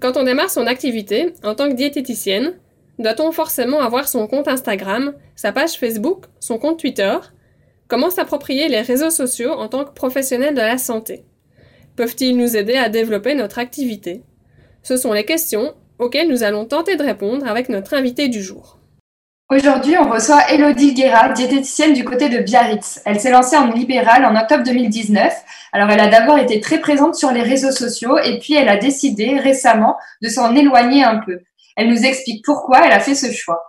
Quand on démarre son activité en tant que diététicienne, doit-on forcément avoir son compte Instagram, sa page Facebook, son compte Twitter? Comment s'approprier les réseaux sociaux en tant que professionnel de la santé? Peuvent-ils nous aider à développer notre activité? Ce sont les questions auxquelles nous allons tenter de répondre avec notre invité du jour. Aujourd'hui, on reçoit Elodie Guerra, diététicienne du côté de Biarritz. Elle s'est lancée en libéral en octobre 2019. Alors, elle a d'abord été très présente sur les réseaux sociaux et puis elle a décidé récemment de s'en éloigner un peu. Elle nous explique pourquoi elle a fait ce choix.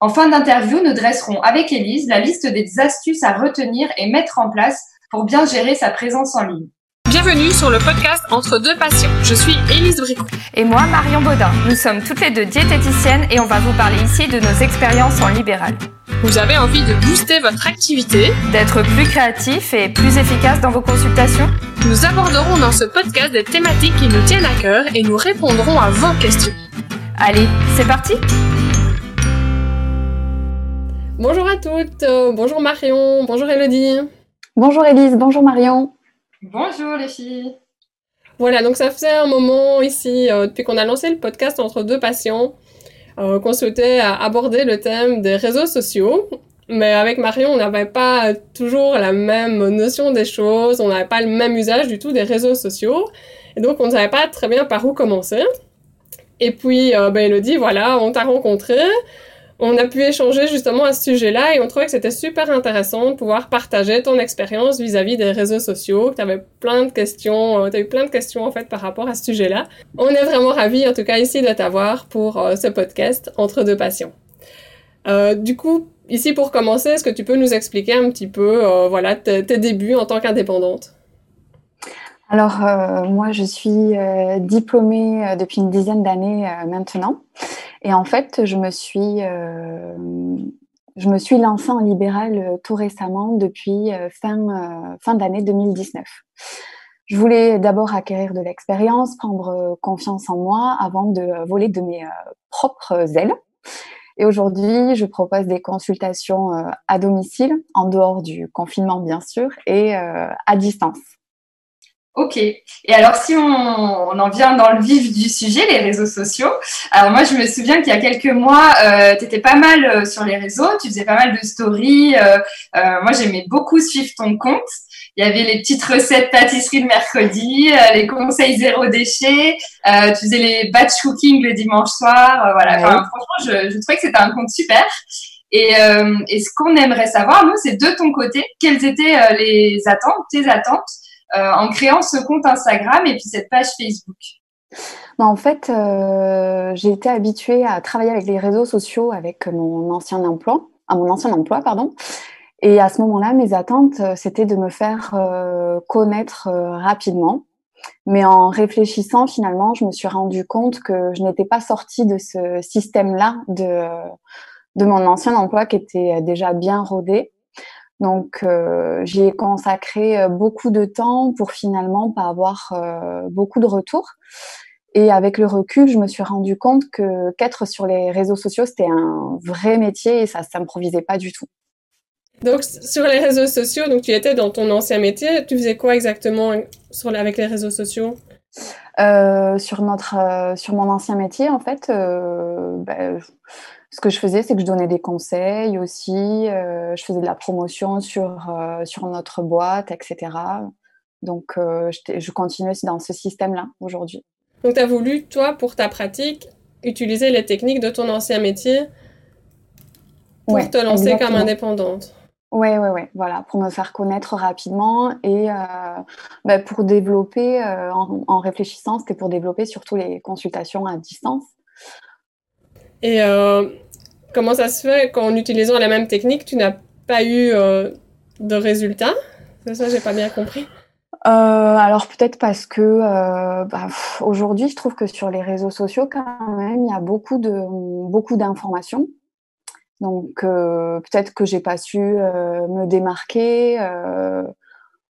En fin d'interview, nous dresserons avec Élise la liste des astuces à retenir et mettre en place pour bien gérer sa présence en ligne. Bienvenue sur le podcast Entre deux passions. Je suis Élise Bricot. Et moi, Marion Baudin. Nous sommes toutes les deux diététiciennes et on va vous parler ici de nos expériences en libéral. Vous avez envie de booster votre activité, d'être plus créatif et plus efficace dans vos consultations? Nous aborderons dans ce podcast des thématiques qui nous tiennent à cœur et nous répondrons à vos questions. Allez, c'est parti Bonjour à toutes, bonjour Marion, bonjour Elodie. Bonjour Élise, bonjour Marion. Bonjour les filles. Voilà, donc ça faisait un moment ici, euh, depuis qu'on a lancé le podcast entre deux patients, euh, qu'on souhaitait aborder le thème des réseaux sociaux. Mais avec Marion, on n'avait pas toujours la même notion des choses, on n'avait pas le même usage du tout des réseaux sociaux. Et donc, on ne savait pas très bien par où commencer. Et puis, euh, ben, Elodie, voilà, on t'a rencontré on a pu échanger justement à ce sujet-là et on trouvait que c'était super intéressant de pouvoir partager ton expérience vis-à-vis des réseaux sociaux, tu avais plein de questions, euh, tu as eu plein de questions en fait par rapport à ce sujet-là. On est vraiment ravis en tout cas ici de t'avoir pour euh, ce podcast Entre deux passions. Euh, du coup, ici pour commencer, est-ce que tu peux nous expliquer un petit peu voilà, tes débuts en tant qu'indépendante? Alors, moi, je suis diplômée depuis une dizaine d'années maintenant. Et en fait, je me suis, euh, je me suis lancée en libéral euh, tout récemment depuis euh, fin, fin d'année 2019. Je voulais d'abord acquérir de l'expérience, prendre confiance en moi avant de voler de mes propres ailes. Et aujourd'hui, je propose des consultations à domicile, en dehors du confinement bien sûr, et à distance. Ok. Et alors, si on, on, en vient dans le vif du sujet, les réseaux sociaux. Alors moi, je me souviens qu'il y a quelques mois, euh, tu étais pas mal euh, sur les réseaux, tu faisais pas mal de stories. Euh, euh, moi, j'aimais beaucoup suivre ton compte. Il y avait les petites recettes pâtisserie le mercredi, euh, les conseils zéro déchet. tu faisais les batch cooking le dimanche soir. voilà. Enfin, franchement, je, je trouvais que c'était un compte super. Et, et ce qu'on aimerait savoir, nous, c'est de ton côté, quelles étaient les attentes, tes attentes en créant ce compte Instagram et puis cette page Facebook bah, en fait, euh, j'ai été habituée à travailler avec les réseaux sociaux avec mon ancien emploi, à mon ancien emploi, pardon. Et à ce moment-là, mes attentes, euh, c'était de me faire connaître rapidement. Mais en réfléchissant, finalement, je me suis rendu compte que je n'étais pas sortie de ce système-là de, de mon ancien emploi qui était déjà bien rodé. Donc, euh, j'y ai consacré euh, beaucoup de temps pour finalement pas avoir euh, beaucoup de retours. Et avec le recul, je me suis rendu compte que qu'être sur les réseaux sociaux, c'était un vrai métier et ça s'improvisait pas du tout. Donc, sur les réseaux sociaux, donc tu étais dans ton ancien métier, tu faisais quoi exactement sur, avec les réseaux sociaux? Sur notre, sur mon ancien métier, en fait, ben, ce que je faisais, c'est que je donnais des conseils aussi, euh, je faisais de la promotion sur, euh, sur notre boîte, etc. Donc, euh, je continue dans ce système-là aujourd'hui. Donc, tu as voulu, toi, pour ta pratique, utiliser les techniques de ton ancien métier pour te lancer comme indépendante. Oui, oui, oui, voilà, pour me faire connaître rapidement et bah, pour développer, en, en, réfléchissant, c'était pour développer surtout les consultations à distance. Et euh, comment ça se fait qu'en utilisant la même technique, tu n'as pas eu euh, de résultats? C'est ça, j'ai pas bien compris. Euh, alors peut-être parce que bah, aujourd'hui, je trouve que sur les réseaux sociaux, quand même, il y a beaucoup de beaucoup d'informations. Donc peut-être que j'ai pas su me démarquer.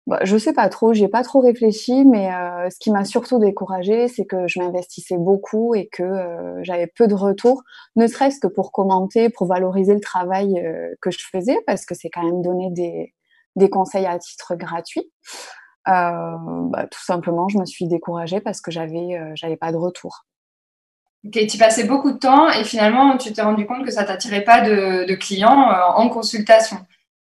Bah, je sais pas trop, j'ai pas trop réfléchi, mais euh, ce qui m'a surtout découragée, c'est que je m'investissais beaucoup et que euh, j'avais peu de retours, ne serait-ce que pour commenter, pour valoriser le travail euh, que je faisais, parce que c'est quand même donner des, des conseils à titre gratuit. Bah, tout simplement, je me suis découragée parce que j'avais j'avais pas de retour. Ok, tu passais beaucoup de temps et finalement, tu t'es rendu compte que ça t'attirait pas de, clients en consultation.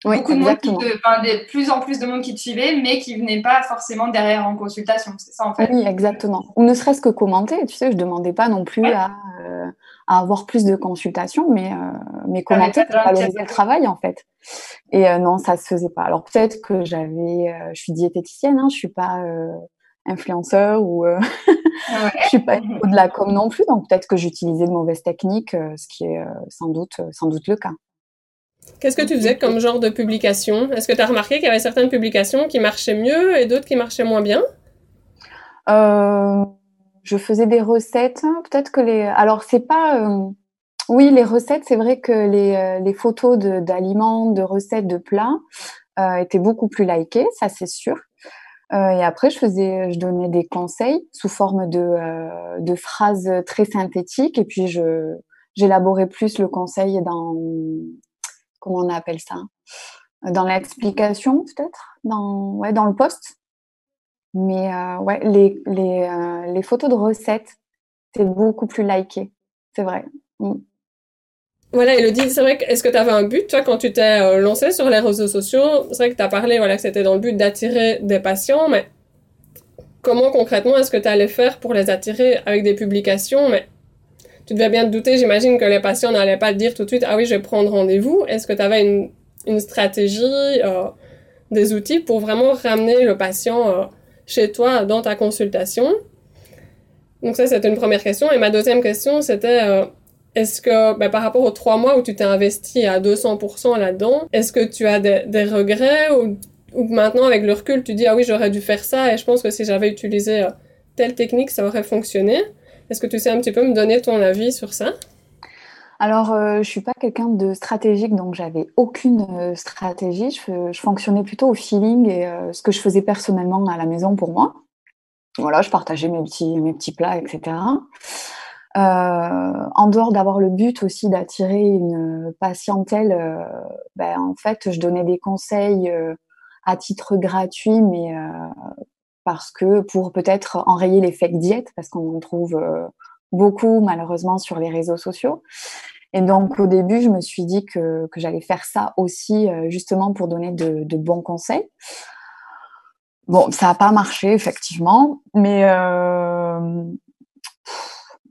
Oui, beaucoup exactement. de monde, de plus en plus de monde qui te suivait, mais qui venait pas forcément derrière en consultation. C'est ça en fait. Oui, exactement. Ou ne serait-ce que commenter. Tu sais, je demandais pas non plus à, euh, à, avoir plus de consultations, mais, euh, mais commenter pour valoriser le travail en fait. Et euh, non, ça se faisait pas. Alors peut-être que j'avais, je suis diététicienne, hein, je suis pas influenceur ou euh, je suis pas de la com non plus, donc peut-être que j'utilisais de mauvaises techniques, ce qui est sans doute sans doute le cas. Qu'est-ce que tu faisais comme genre de publication? Est-ce que tu as remarqué qu'il y avait certaines publications qui marchaient mieux et d'autres qui marchaient moins bien? Euh, Je faisais des recettes. Peut-être que les. Alors, c'est pas. Euh, oui, les recettes, c'est vrai que les, euh, les photos d'aliments, de, recettes, de plats étaient beaucoup plus likées, ça c'est sûr. et après, je faisais, je donnais des conseils sous forme de, de phrases très synthétiques et puis j'élaborais plus le conseil dans comment on appelle ça Dans l'explication, peut-être dans, ouais, dans le poste. Mais euh, ouais, les, les, euh, les, photos de recettes, c'est beaucoup plus liké. C'est vrai. Mm. Voilà, Elodie, c'est vrai que, est-ce que tu avais un but, toi, quand tu t'es euh, lancée sur les réseaux sociaux? C'est vrai que tu as parlé, voilà, que c'était dans le but d'attirer des patients, mais comment concrètement est-ce que tu allais faire pour les attirer avec des publications? Mais tu devais bien te douter, j'imagine que les patients n'allaient pas te dire tout de suite, ah oui, je vais prendre rendez-vous. Est-ce que tu avais une, une stratégie, euh, des outils pour vraiment ramener le patient euh, chez toi dans ta consultation? Donc ça, c'était une première question. Et ma deuxième question, c'était, euh, est-ce que ben, par rapport aux trois mois où tu t'es investi à 200% là-dedans, est-ce que tu as des, des regrets ou, ou, maintenant, avec le recul, tu dis, ah oui, j'aurais dû faire ça et je pense que si j'avais utilisé telle technique, ça aurait fonctionné? Est-ce que tu sais un petit peu me donner ton avis sur ça? Alors, euh, je suis pas quelqu'un de stratégique, donc j'avais aucune euh, stratégie. Je, fonctionnais plutôt au feeling et euh, ce que je faisais personnellement à la maison pour moi. Voilà, je partageais mes petits, mes petits plats, etc. en dehors d'avoir le but aussi d'attirer une patientèle, ben, en fait, je donnais des conseils à titre gratuit, mais parce que pour peut-être enrayer les fake diètes, parce qu'on en trouve euh, beaucoup malheureusement sur les réseaux sociaux. Et donc au début, je me suis dit que, que j'allais faire ça aussi euh, justement pour donner de, bons conseils. Bon, ça n'a pas marché effectivement, mais euh,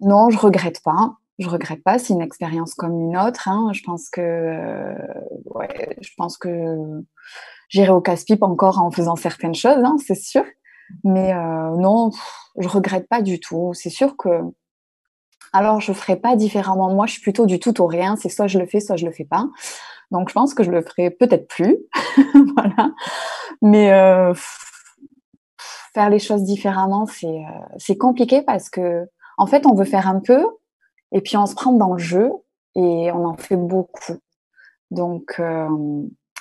non, je regrette pas. Je regrette pas. C'est une expérience comme une autre. Hein. Je pense que, je pense que j'irai au casse-pipe encore en faisant certaines choses, hein, c'est sûr. Mais euh, non, je regrette pas du tout. C'est sûr que. Alors, je ferai pas différemment. Moi, je suis plutôt du tout au rien. C'est soit je le fais, soit je le fais pas. Donc, je pense que je le ferai peut-être plus. voilà. Mais euh, faire les choses différemment, c'est euh, c'est compliqué parce que, en fait, on veut faire un peu et puis on se prend dans le jeu et on en fait beaucoup. Donc,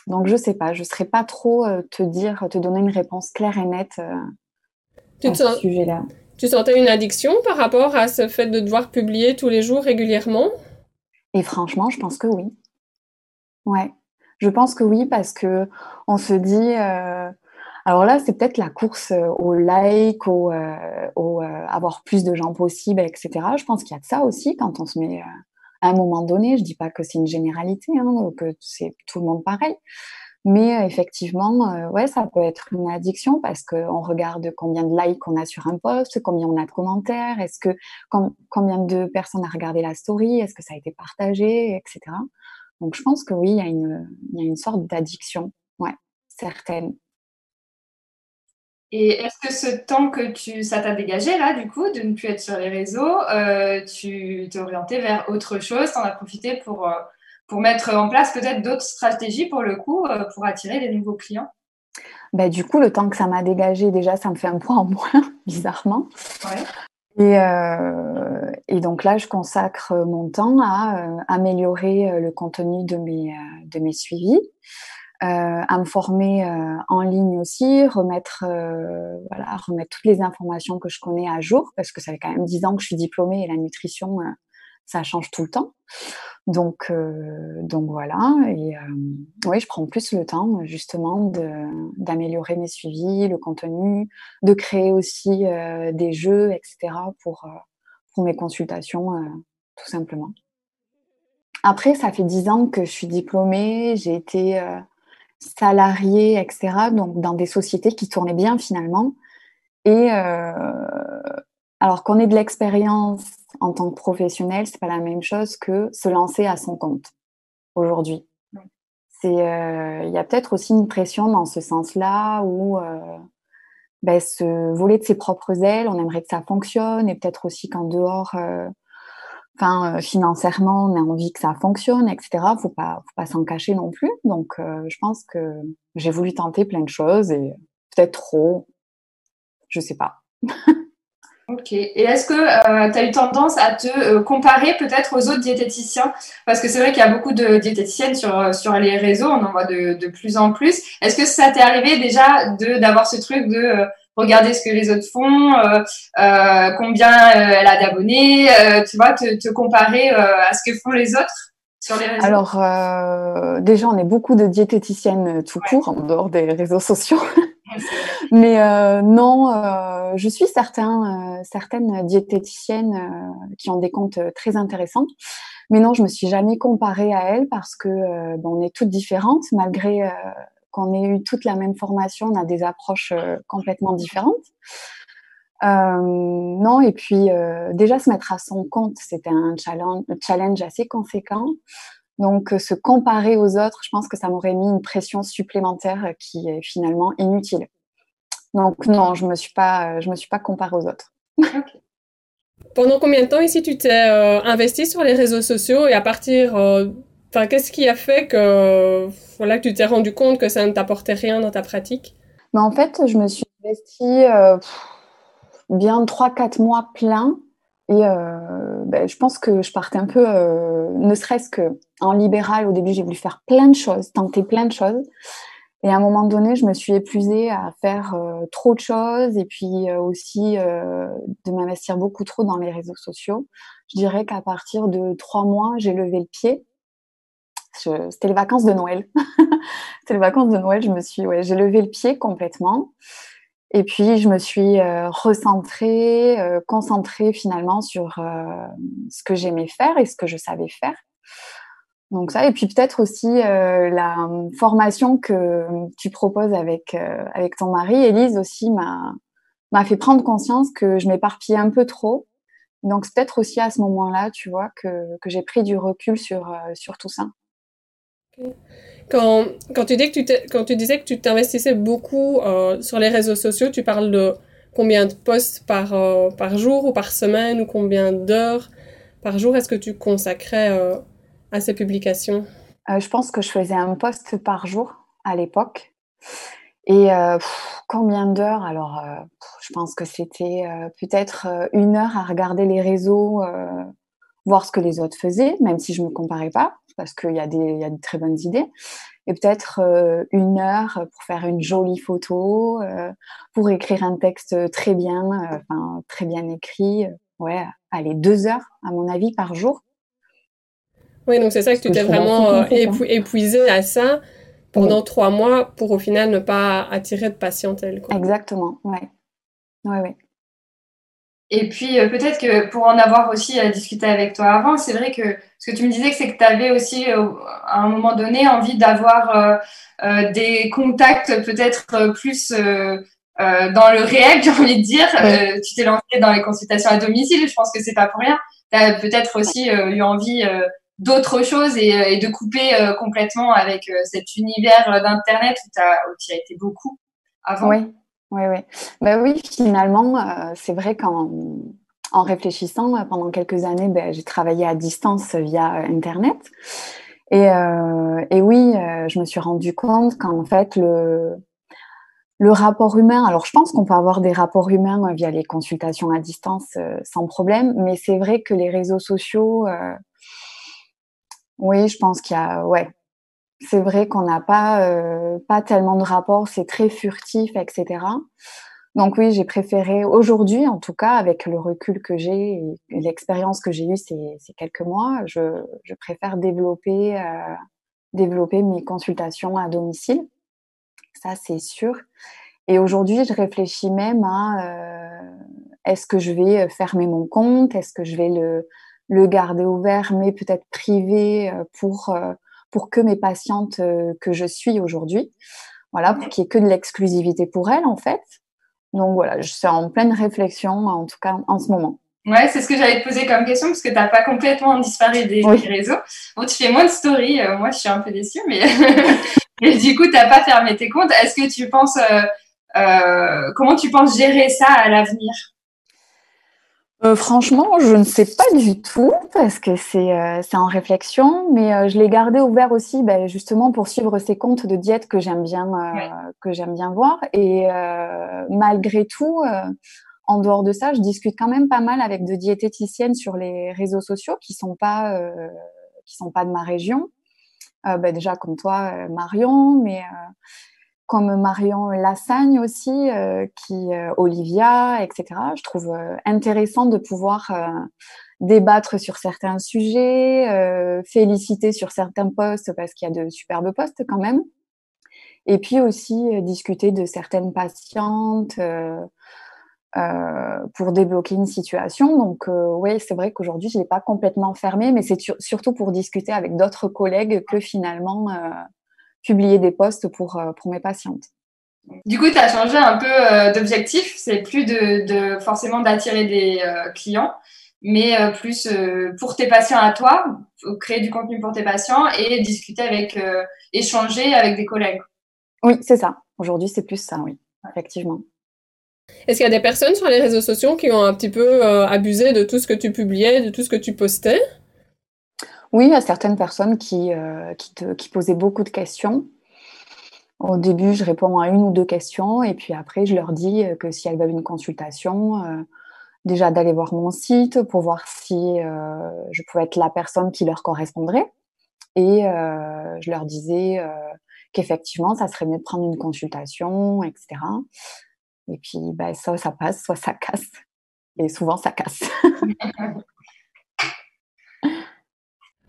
donc, je sais pas, je ne saurais pas trop euh, te dire, te donner une réponse claire et nette euh, tu à ce sujet-là. Tu sentais une addiction par rapport à ce fait de devoir publier tous les jours régulièrement? Et franchement, je pense que oui. Ouais, je pense que oui parce que on se dit. Euh, alors là, c'est peut-être la course au like, au, au avoir plus de gens possible, etc. Je pense qu'il y a de ça aussi quand on se met à un moment donné. Je dis pas que c'est une généralité, hein, que c'est tout le monde pareil. Mais euh, effectivement, euh, ouais, ça peut être une addiction parce qu'on regarde combien de likes on a sur un post, combien on a de commentaires, est-ce que combien de personnes a regardé la story, est-ce que ça a été partagé, etc. Donc je pense que oui, il y y a une sorte d'addiction, ouais, certaine. Et est-ce que ce temps que tu, ça t'a dégagé là, du coup, de ne plus être sur les réseaux, euh, tu t'es orienté vers autre chose, t'en as profité pour, euh, pour mettre en place peut-être d'autres stratégies pour le coup, euh, pour attirer des nouveaux clients? Bah, Du coup, le temps que ça m'a dégagé, déjà, ça me fait un point en moins, bizarrement. Et, et, donc là, je consacre mon temps à améliorer le contenu de mes, de mes suivis. Euh, à me former euh, en ligne aussi, remettre, euh, voilà, remettre toutes les informations que je connais à jour, parce que ça fait quand même dix ans que je suis diplômée et la nutrition, ça change tout le temps. Donc, donc voilà. Et oui, je prends plus le temps justement d'améliorer mes suivis, le contenu, de créer aussi des jeux, etc. pour pour mes consultations, tout simplement. Après, ça fait dix ans que je suis diplômée, j'ai été salariée, etc., donc dans des sociétés qui tournaient bien finalement. Et alors qu'on ait de l'expérience en tant que professionnel, c'est pas la même chose que se lancer à son compte aujourd'hui. Euh, il y a peut-être aussi une pression dans ce sens-là où euh, ben, se voler de ses propres ailes, on aimerait que ça fonctionne et peut-être aussi qu'en dehors, euh, enfin financièrement, on a envie que ça fonctionne, etc. Faut pas, faut pas s'en cacher non plus. Donc, je pense que j'ai voulu tenter plein de choses et peut-être trop, je sais pas. Ok. Et est-ce que euh, tu as eu tendance à te euh, comparer peut-être aux autres diététiciens? Parce que c'est vrai qu'il y a beaucoup de diététiciennes sur, euh, sur les réseaux, on en voit de, de plus en plus. Est-ce que ça t'est arrivé déjà de d'avoir ce truc de regarder ce que les autres font, combien elle a d'abonnés, tu vois, te, te comparer à ce que font les autres sur les réseaux Alors, déjà, on est beaucoup de diététiciennes tout court, en dehors des réseaux sociaux. Mais euh, non, euh, je suis certain, euh, certaines diététiciennes qui ont des comptes très intéressants. Mais non, je me suis jamais comparée à elles parce que bon, on est toutes différentes, malgré qu'on ait eu toute la même formation, on a des approches complètement différentes. non, et puis déjà se mettre à son compte, c'était un challenge, assez conséquent. Donc, se comparer aux autres, je pense que ça m'aurait mis une pression supplémentaire qui est finalement inutile. Donc, non, je ne me, suis pas, me suis pas comparée aux autres. Pendant combien de temps ici tu t'es euh, investi sur les réseaux sociaux et à partir. Enfin, qu'est-ce qui a fait que, voilà, que tu t'es rendu compte que ça ne t'apportait rien dans ta pratique? Mais En fait, je me suis investie euh, bien 3-4 mois plein et euh, ben, je pense que je partais un peu, euh, ne serait-ce que en libéral, au début, j'ai voulu faire plein de choses, tenter plein de choses. Et à un moment donné, je me suis épuisée à faire trop de choses et puis aussi de m'investir beaucoup trop dans les réseaux sociaux. Je dirais qu'à partir de trois mois, j'ai levé le pied. C'était les vacances de Noël. C'était les vacances de Noël. Je me suis, ouais, j'ai levé le pied complètement. Et puis, je me suis euh, recentrée, euh, concentrée finalement sur euh, ce que j'aimais faire et ce que je savais faire. Donc ça, et puis peut-être aussi la formation que tu proposes avec, avec ton mari, Élise, aussi m'a, m'a fait prendre conscience que je m'éparpillais un peu trop. Donc c'est peut-être aussi à ce moment-là, tu vois, que, que j'ai pris du recul sur, sur tout ça. Quand, quand, tu disais que tu t'investissais beaucoup euh, sur les réseaux sociaux, tu parles de combien de posts par, euh, par jour ou par semaine ou combien d'heures par jour est-ce que tu consacrais euh, à ces publications? Je pense que je faisais un post par jour à l'époque. Et combien d'heures? Alors, je pense que c'était peut-être une heure à regarder les réseaux, voir ce que les autres faisaient, même si je ne me comparais pas parce qu'il y, a des, y a de très bonnes idées. Et peut-être euh, une heure pour faire une jolie photo, euh, pour écrire un texte très bien, euh, enfin, très bien écrit. ouais, allez, deux heures, à mon avis, par jour. Oui, donc c'est ça que tu t'es vraiment épuisé à ça pendant trois mois pour au final ne pas attirer de patientèle. Exactement, ouais. Ouais, ouais. Et puis euh, peut-être que pour en avoir aussi à discuter avec toi avant, c'est vrai que ce que tu me disais, c'est que tu avais aussi euh, à un moment donné envie d'avoir euh, des contacts peut-être plus dans le réel, j'ai envie de dire. tu t'es lancé dans les consultations à domicile, je pense que c'est pas pour rien. Tu as peut-être aussi eu envie d'autres choses et, de couper complètement avec cet univers d'Internet où tu as, été beaucoup avant. Oui. Oui, oui. Ben oui, finalement, euh, c'est vrai qu'en en réfléchissant, euh, pendant quelques années, ben, j'ai travaillé à distance via Internet. Et, euh, et oui, je me suis rendu compte qu'en fait, le, le rapport humain, alors je pense qu'on peut avoir des rapports humains via les consultations à distance sans problème, mais c'est vrai que les réseaux sociaux, oui, je pense qu'il y a, ouais, c'est vrai qu'on n'a pas, euh, pas tellement de rapports, c'est très furtif, etc. Donc oui, j'ai préféré aujourd'hui, en tout cas, avec le recul que j'ai et l'expérience que j'ai eue ces, ces, quelques mois, je, je préfère développer, euh, développer mes consultations à domicile. Ça, c'est sûr. Et aujourd'hui, je réfléchis même à euh, est-ce que je vais fermer mon compte? Est-ce que je vais le, le garder ouvert, mais peut-être privé pour, pour que mes patientes que je suis aujourd'hui, voilà, pour qu'il n'y ait que de l'exclusivité pour elles, en fait. Donc voilà, je suis en pleine réflexion, en tout cas en ce moment. Ouais, c'est ce que j'allais te poser comme question, parce que tu n'as pas complètement disparu des, réseaux. Bon, tu fais moins de stories, moi je suis un peu déçue, mais du coup, tu n'as pas fermé tes comptes. Est-ce que tu penses euh, comment tu penses gérer ça à l'avenir? Euh, franchement, je ne sais pas du tout parce que c'est euh, en réflexion, mais je l'ai gardé ouvert aussi ben, justement pour suivre ces comptes de diète que j'aime bien que j'aime bien voir. Et malgré tout, en dehors de ça, je discute quand même pas mal avec de diététiciennes sur les réseaux sociaux qui sont pas qui sont pas de ma région. Ben, déjà comme toi, Marion, mais comme Marion Lassagne aussi, euh, qui euh, Olivia, etc. Je trouve euh, intéressant de pouvoir débattre sur certains sujets, féliciter sur certains postes parce qu'il y a de superbes postes quand même. Et puis aussi discuter de certaines patientes pour débloquer une situation. Donc oui, c'est vrai qu'aujourd'hui, je l'ai pas complètement fermé, mais c'est surtout pour discuter avec d'autres collègues que finalement publier des posts pour, euh, pour mes patientes. Du coup, tu as changé un peu euh, d'objectif. C'est plus de, forcément d'attirer des euh, clients, mais plus pour tes patients à toi, créer du contenu pour tes patients et discuter avec, échanger avec des collègues. Oui, c'est ça. Aujourd'hui, c'est plus ça, oui, effectivement. Est-ce qu'il y a des personnes sur les réseaux sociaux qui ont un petit peu abusé de tout ce que tu publiais, de tout ce que tu postais? Oui, a certaines personnes qui, euh, qui, posaient beaucoup de questions. Au début, je réponds à une ou deux questions et puis après, je leur dis euh, que si elles veulent une consultation, euh, déjà d'aller voir mon site pour voir si je pouvais être la personne qui leur correspondrait. Et je leur disais qu'effectivement, ça serait mieux de prendre une consultation, etc. Et puis, ben, soit ça passe, soit ça casse. Et souvent, ça casse.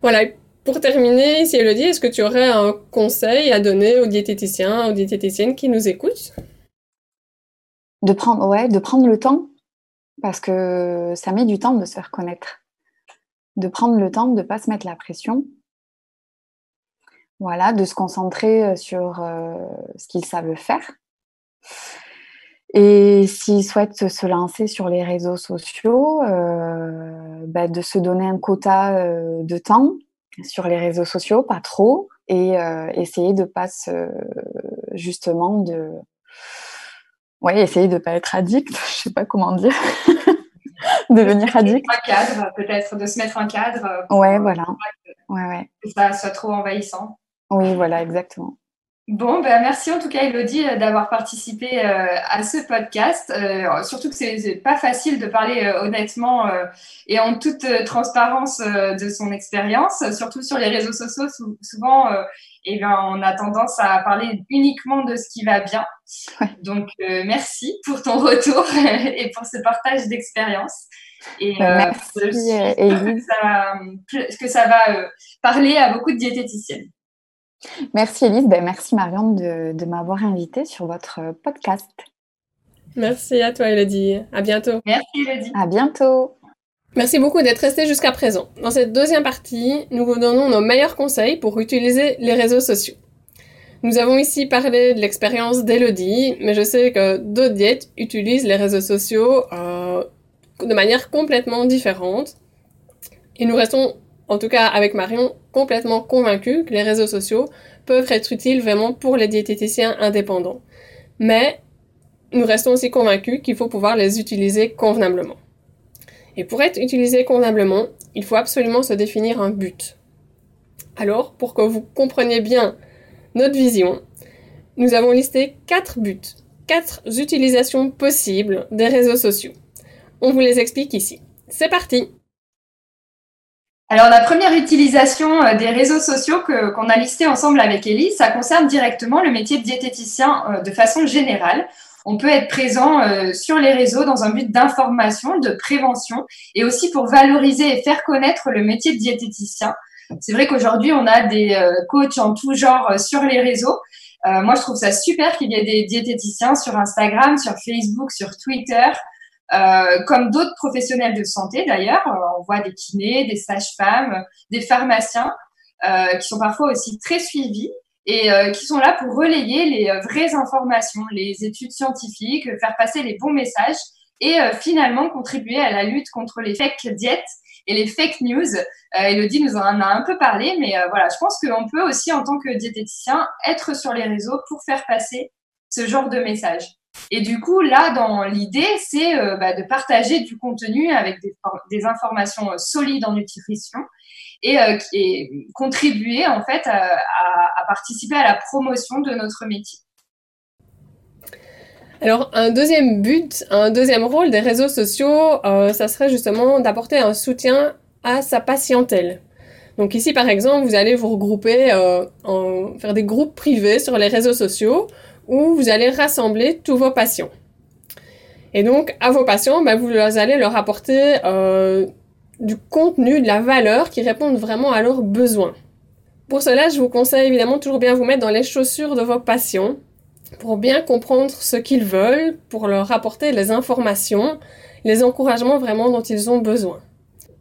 Voilà, pour terminer, si Elodie, est-ce que tu aurais un conseil à donner aux diététiciens, aux diététiciennes qui nous écoutent? De prendre, ouais, de prendre le temps, parce que ça met du temps de se faire connaître. De prendre le temps de ne pas se mettre la pression. Voilà, de se concentrer euh, sur euh, ce qu'ils savent faire. Et s'ils souhaitent se lancer sur les réseaux sociaux, euh, bah, de se donner un quota euh, de temps sur les réseaux sociaux, pas trop, et euh, essayer de pas se, justement de, ouais, essayer de pas être addict, je sais pas comment dire, devenir addict. Un cadre, peut-être, de se mettre un cadre. ouais, voilà. ouais, ouais. Que ça soit trop envahissant. Oui, voilà, exactement. Bon, ben merci en tout cas Elodie euh, d'avoir participé euh, à ce podcast. Euh, surtout que c'est pas facile de parler honnêtement et en toute transparence de son expérience, surtout sur les réseaux sociaux. souvent, eh ben, on a tendance à parler uniquement de ce qui va bien. Donc merci pour ton retour et pour ce partage d'expérience. Et merci, que ça, que ça va parler à beaucoup de diététiciennes. Merci Elise, ben, merci Marianne de, m'avoir invitée sur votre podcast. Merci à toi Elodie, à bientôt. Merci Elodie. À bientôt. Merci beaucoup d'être resté jusqu'à présent. Dans cette deuxième partie, nous vous donnons nos meilleurs conseils pour utiliser les réseaux sociaux. Nous avons ici parlé de l'expérience d'Elodie, mais je sais que d'autres diètes utilisent les réseaux sociaux euh, de manière complètement différente. Et nous restons en tout cas avec Marion, complètement convaincue que les réseaux sociaux peuvent être utiles vraiment pour les diététiciens indépendants. Mais nous restons aussi convaincus qu'il faut pouvoir les utiliser convenablement. Et pour être utilisé convenablement, il faut absolument se définir un but. Alors, pour que vous compreniez bien notre vision, nous avons listé quatre buts, quatre utilisations possibles des réseaux sociaux. On vous les explique ici. C'est parti alors, la première utilisation euh, des réseaux sociaux que, qu'on a listé ensemble avec Ellie, ça concerne directement le métier de diététicien euh, de façon générale. On peut être présent euh, sur les réseaux dans un but d'information, de prévention et aussi pour valoriser et faire connaître le métier de diététicien. C'est vrai qu'aujourd'hui, on a des coachs en tout genre sur les réseaux. moi, je trouve ça super qu'il y ait des diététiciens sur Instagram, sur Facebook, sur Twitter, euh, comme d'autres professionnels de santé d'ailleurs. On voit des kinés, des sages-femmes, des pharmaciens euh, qui sont parfois aussi très suivis et euh, qui sont là pour relayer les euh, vraies informations, les études scientifiques, faire passer les bons messages et euh, finalement contribuer à la lutte contre les fake diètes et les fake news. Euh, Elodie nous en a un peu parlé, mais voilà, je pense qu'on peut aussi en tant que diététicien être sur les réseaux pour faire passer ce genre de messages. Et du coup, là, dans l'idée, c'est bah, de partager du contenu avec des, informations solides en nutrition et, euh, contribuer en fait à, participer à la promotion de notre métier. Alors, un deuxième but, un deuxième rôle des réseaux sociaux, euh, ça serait justement d'apporter un soutien à sa patientèle. Donc ici, par exemple, vous allez vous regrouper, euh, faire des groupes privés sur les réseaux sociaux où vous allez rassembler tous vos patients. Et donc, à vos patients, ben, vous allez leur apporter euh, du contenu, de la valeur qui répondent vraiment à leurs besoins. Pour cela, je vous conseille évidemment toujours bien vous mettre dans les chaussures de vos patients pour bien comprendre ce qu'ils veulent, pour leur apporter les informations, les encouragements vraiment dont ils ont besoin.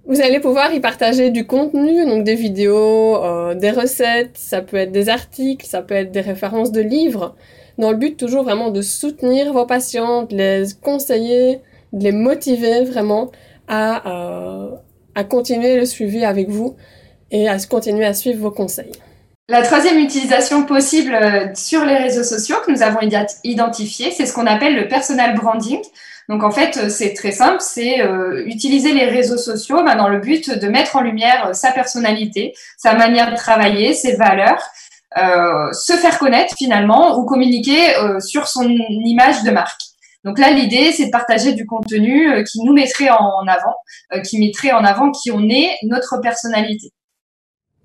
Vous allez pouvoir y partager du contenu, donc des vidéos, euh, des recettes, ça peut être des articles, ça peut être des références de livres, dans le but toujours vraiment de soutenir vos patients, de les conseiller, de les motiver vraiment à, euh, à continuer le suivi avec vous et à continuer à suivre vos conseils. La troisième utilisation possible euh, sur les réseaux sociaux que nous avons identifié, c'est ce qu'on appelle le personal branding. Donc en fait, euh, c'est très simple, c'est euh, utiliser les réseaux sociaux bah, dans le but de mettre en lumière sa personnalité, sa manière de travailler, ses valeurs, euh, se faire connaître finalement ou communiquer euh, sur son image de marque. Donc là, l'idée, c'est de partager du contenu euh, qui nous mettrait en avant, euh, qui mettrait en avant qui on est, notre personnalité.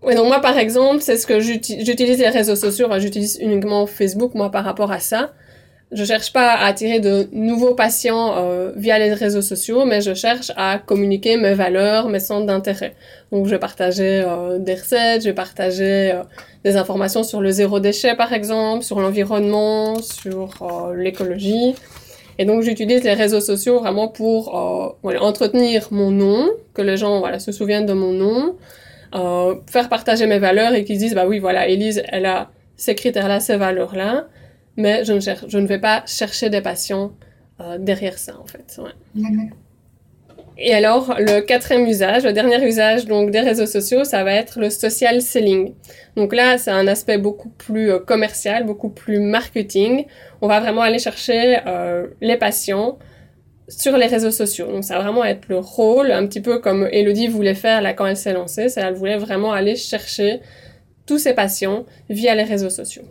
Oui, donc moi, par exemple, c'est ce que j'utilise les réseaux sociaux. j'utilise uniquement Facebook, moi, par rapport à ça. Je cherche pas à attirer de nouveaux patients euh, via les réseaux sociaux, mais je cherche à communiquer mes valeurs, mes centres d'intérêt. Donc, je vais partager euh, des recettes, je vais partager euh, des informations sur le zéro déchet, par exemple, sur l'environnement, sur l'écologie. Et donc, j'utilise les réseaux sociaux vraiment pour euh, voilà, entretenir mon nom, que les gens voilà, se souviennent de mon nom, euh, faire partager mes valeurs et qu'ils disent, bah oui, voilà, Elise, elle a ces critères-là, ces valeurs-là, mais je ne, cherche, je ne vais pas chercher des patients euh, derrière ça, en fait. Ouais. Et alors, le quatrième usage, le dernier usage donc des réseaux sociaux, ça va être le social selling. Donc là, c'est un aspect beaucoup plus euh, commercial, beaucoup plus marketing. On va vraiment aller chercher euh, les patients sur les réseaux sociaux. Donc ça va vraiment être le rôle, un petit peu comme Elodie voulait faire là quand elle s'est lancée, c'est elle voulait vraiment aller chercher tous ses patients via les réseaux sociaux.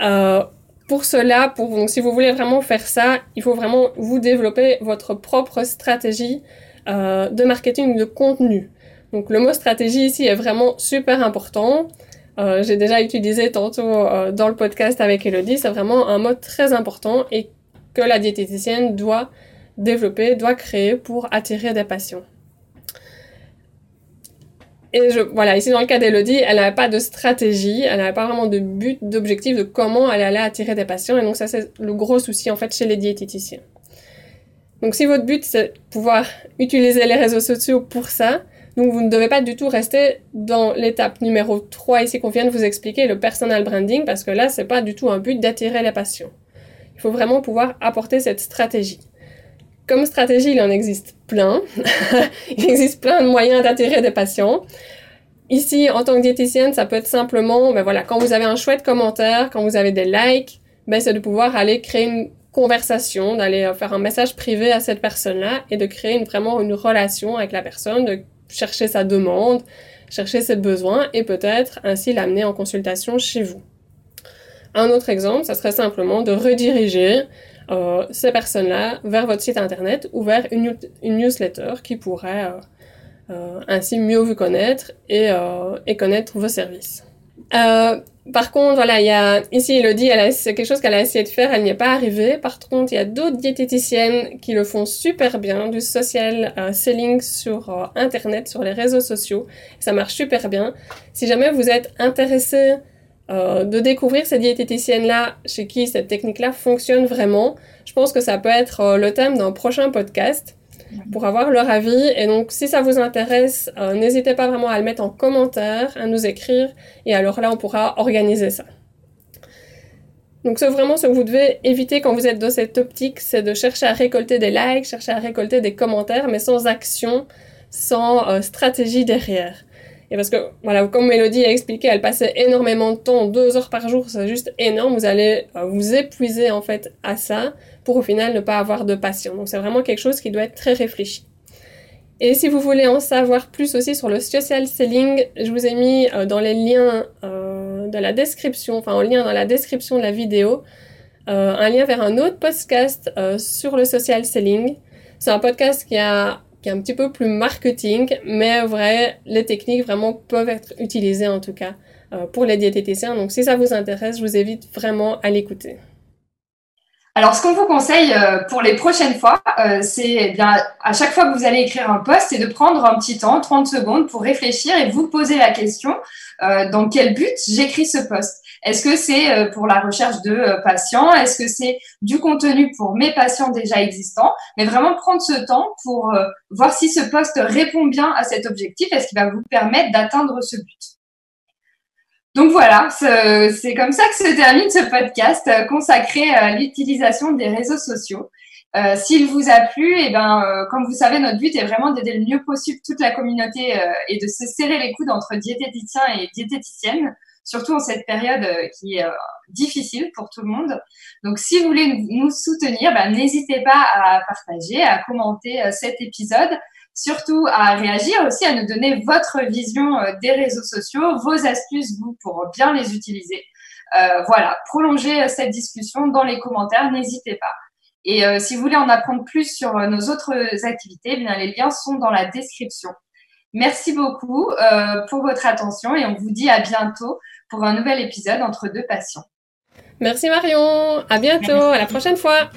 Euh, pour cela, pour, donc, si vous voulez vraiment faire ça, il faut vraiment vous développer votre propre stratégie euh, de marketing de contenu. Donc le mot stratégie ici est vraiment super important. Euh, J'ai déjà utilisé tantôt euh, dans le podcast avec Elodie, c'est vraiment un mot très important et que la diététicienne doit développer, doit créer pour attirer des patients. Et voilà, ici dans le cas d'Elodie, elle n'avait pas de stratégie, elle n'avait pas vraiment de but, d'objectif de comment elle allait attirer des patients. Et donc ça, c'est le gros souci en fait chez les diététiciens. Donc si votre but, c'est pouvoir utiliser les réseaux sociaux pour ça, donc vous ne devez pas du tout rester dans l'étape numéro 3 ici qu'on vient de vous expliquer, le personal branding, parce que là, c'est pas du tout un but d'attirer les patients. Il faut vraiment pouvoir apporter cette stratégie. Comme stratégie, il en existe plein. il existe plein de moyens d'attirer des patients. Ici, en tant que diététicienne, ça peut être simplement, ben voilà, quand vous avez un chouette commentaire, quand vous avez des likes, ben c'est de pouvoir aller créer une conversation, d'aller euh, faire un message privé à cette personne-là et de créer une, vraiment une relation avec la personne, de chercher sa demande, chercher ses besoins et peut-être ainsi l'amener en consultation chez vous. Un autre exemple, ça serait simplement de rediriger euh, ces personnes-là vers votre site internet ou vers une, newsletter qui pourrait euh, euh, ainsi mieux vous connaître et, euh, et connaître vos services. Euh, par contre, voilà, il y a ici Elodie, c'est quelque chose qu'elle a essayé de faire, elle n'y est pas arrivée. Par contre, il y a d'autres diététiciennes qui le font super bien, du social selling sur internet, sur les réseaux sociaux. Ça marche super bien. Si jamais vous êtes intéressé euh, de découvrir ces diététiciennes-là chez qui cette technique-là fonctionne vraiment. Je pense que ça peut être euh, le thème d'un prochain podcast pour avoir leur avis. Et donc, si ça vous intéresse, euh, n'hésitez pas vraiment à le mettre en commentaire, à nous écrire. Et alors là, on pourra organiser ça. Donc, c'est vraiment ce que vous devez éviter quand vous êtes dans cette optique, c'est de chercher à récolter des likes, chercher à récolter des commentaires, mais sans action, sans stratégie derrière. Et parce que, voilà, comme Mélodie a expliqué, elle passait énormément de temps, deux heures par jour, c'est juste énorme. Vous allez euh, vous épuiser, en fait, à ça pour au final ne pas avoir de passion. Donc, c'est vraiment quelque chose qui doit être très réfléchi. Et si vous voulez en savoir plus aussi sur le social selling, je vous ai mis euh, dans les liens euh, de la description, enfin en lien dans la description de la vidéo, un lien vers un autre podcast sur le social selling. C'est un podcast qui a un petit peu plus marketing, mais vrai, les techniques vraiment peuvent être utilisées en tout cas euh, pour les diététiciens. Donc si ça vous intéresse, je vous invite vraiment à l'écouter. Alors, ce qu'on vous conseille euh, pour les prochaines fois, euh, c'est eh bien à chaque fois que vous allez écrire un post, c'est de prendre un petit temps, 30 secondes, pour réfléchir et vous poser la question dans quel but j'écris ce post. Est-ce que c'est euh, pour la recherche de euh, patients? Est-ce que c'est du contenu pour mes patients déjà existants? Mais vraiment prendre ce temps pour euh, voir si ce poste répond bien à cet objectif. Est-ce qu'il va vous permettre d'atteindre ce but? Donc voilà, c'est comme ça que se termine ce podcast consacré à l'utilisation des réseaux sociaux. S'il vous a plu, et eh ben, comme vous savez, notre but est vraiment d'aider le mieux possible toute la communauté et de se serrer les coudes entre diététiciens et diététiciennes surtout en cette période euh, qui est euh, difficile pour tout le monde. Donc, si vous voulez nous soutenir, ben, n'hésitez pas à partager, à commenter euh, cet épisode, surtout à réagir aussi, à nous donner votre vision des réseaux sociaux, vos astuces, vous, pour bien les utiliser. voilà, prolongez cette discussion dans les commentaires, n'hésitez pas. Et si vous voulez en apprendre plus sur nos autres activités, eh bien, les liens sont dans la description. Merci beaucoup pour votre attention et on vous dit à bientôt pour un nouvel épisode entre deux patients. Merci Marion, à bientôt, à la prochaine fois.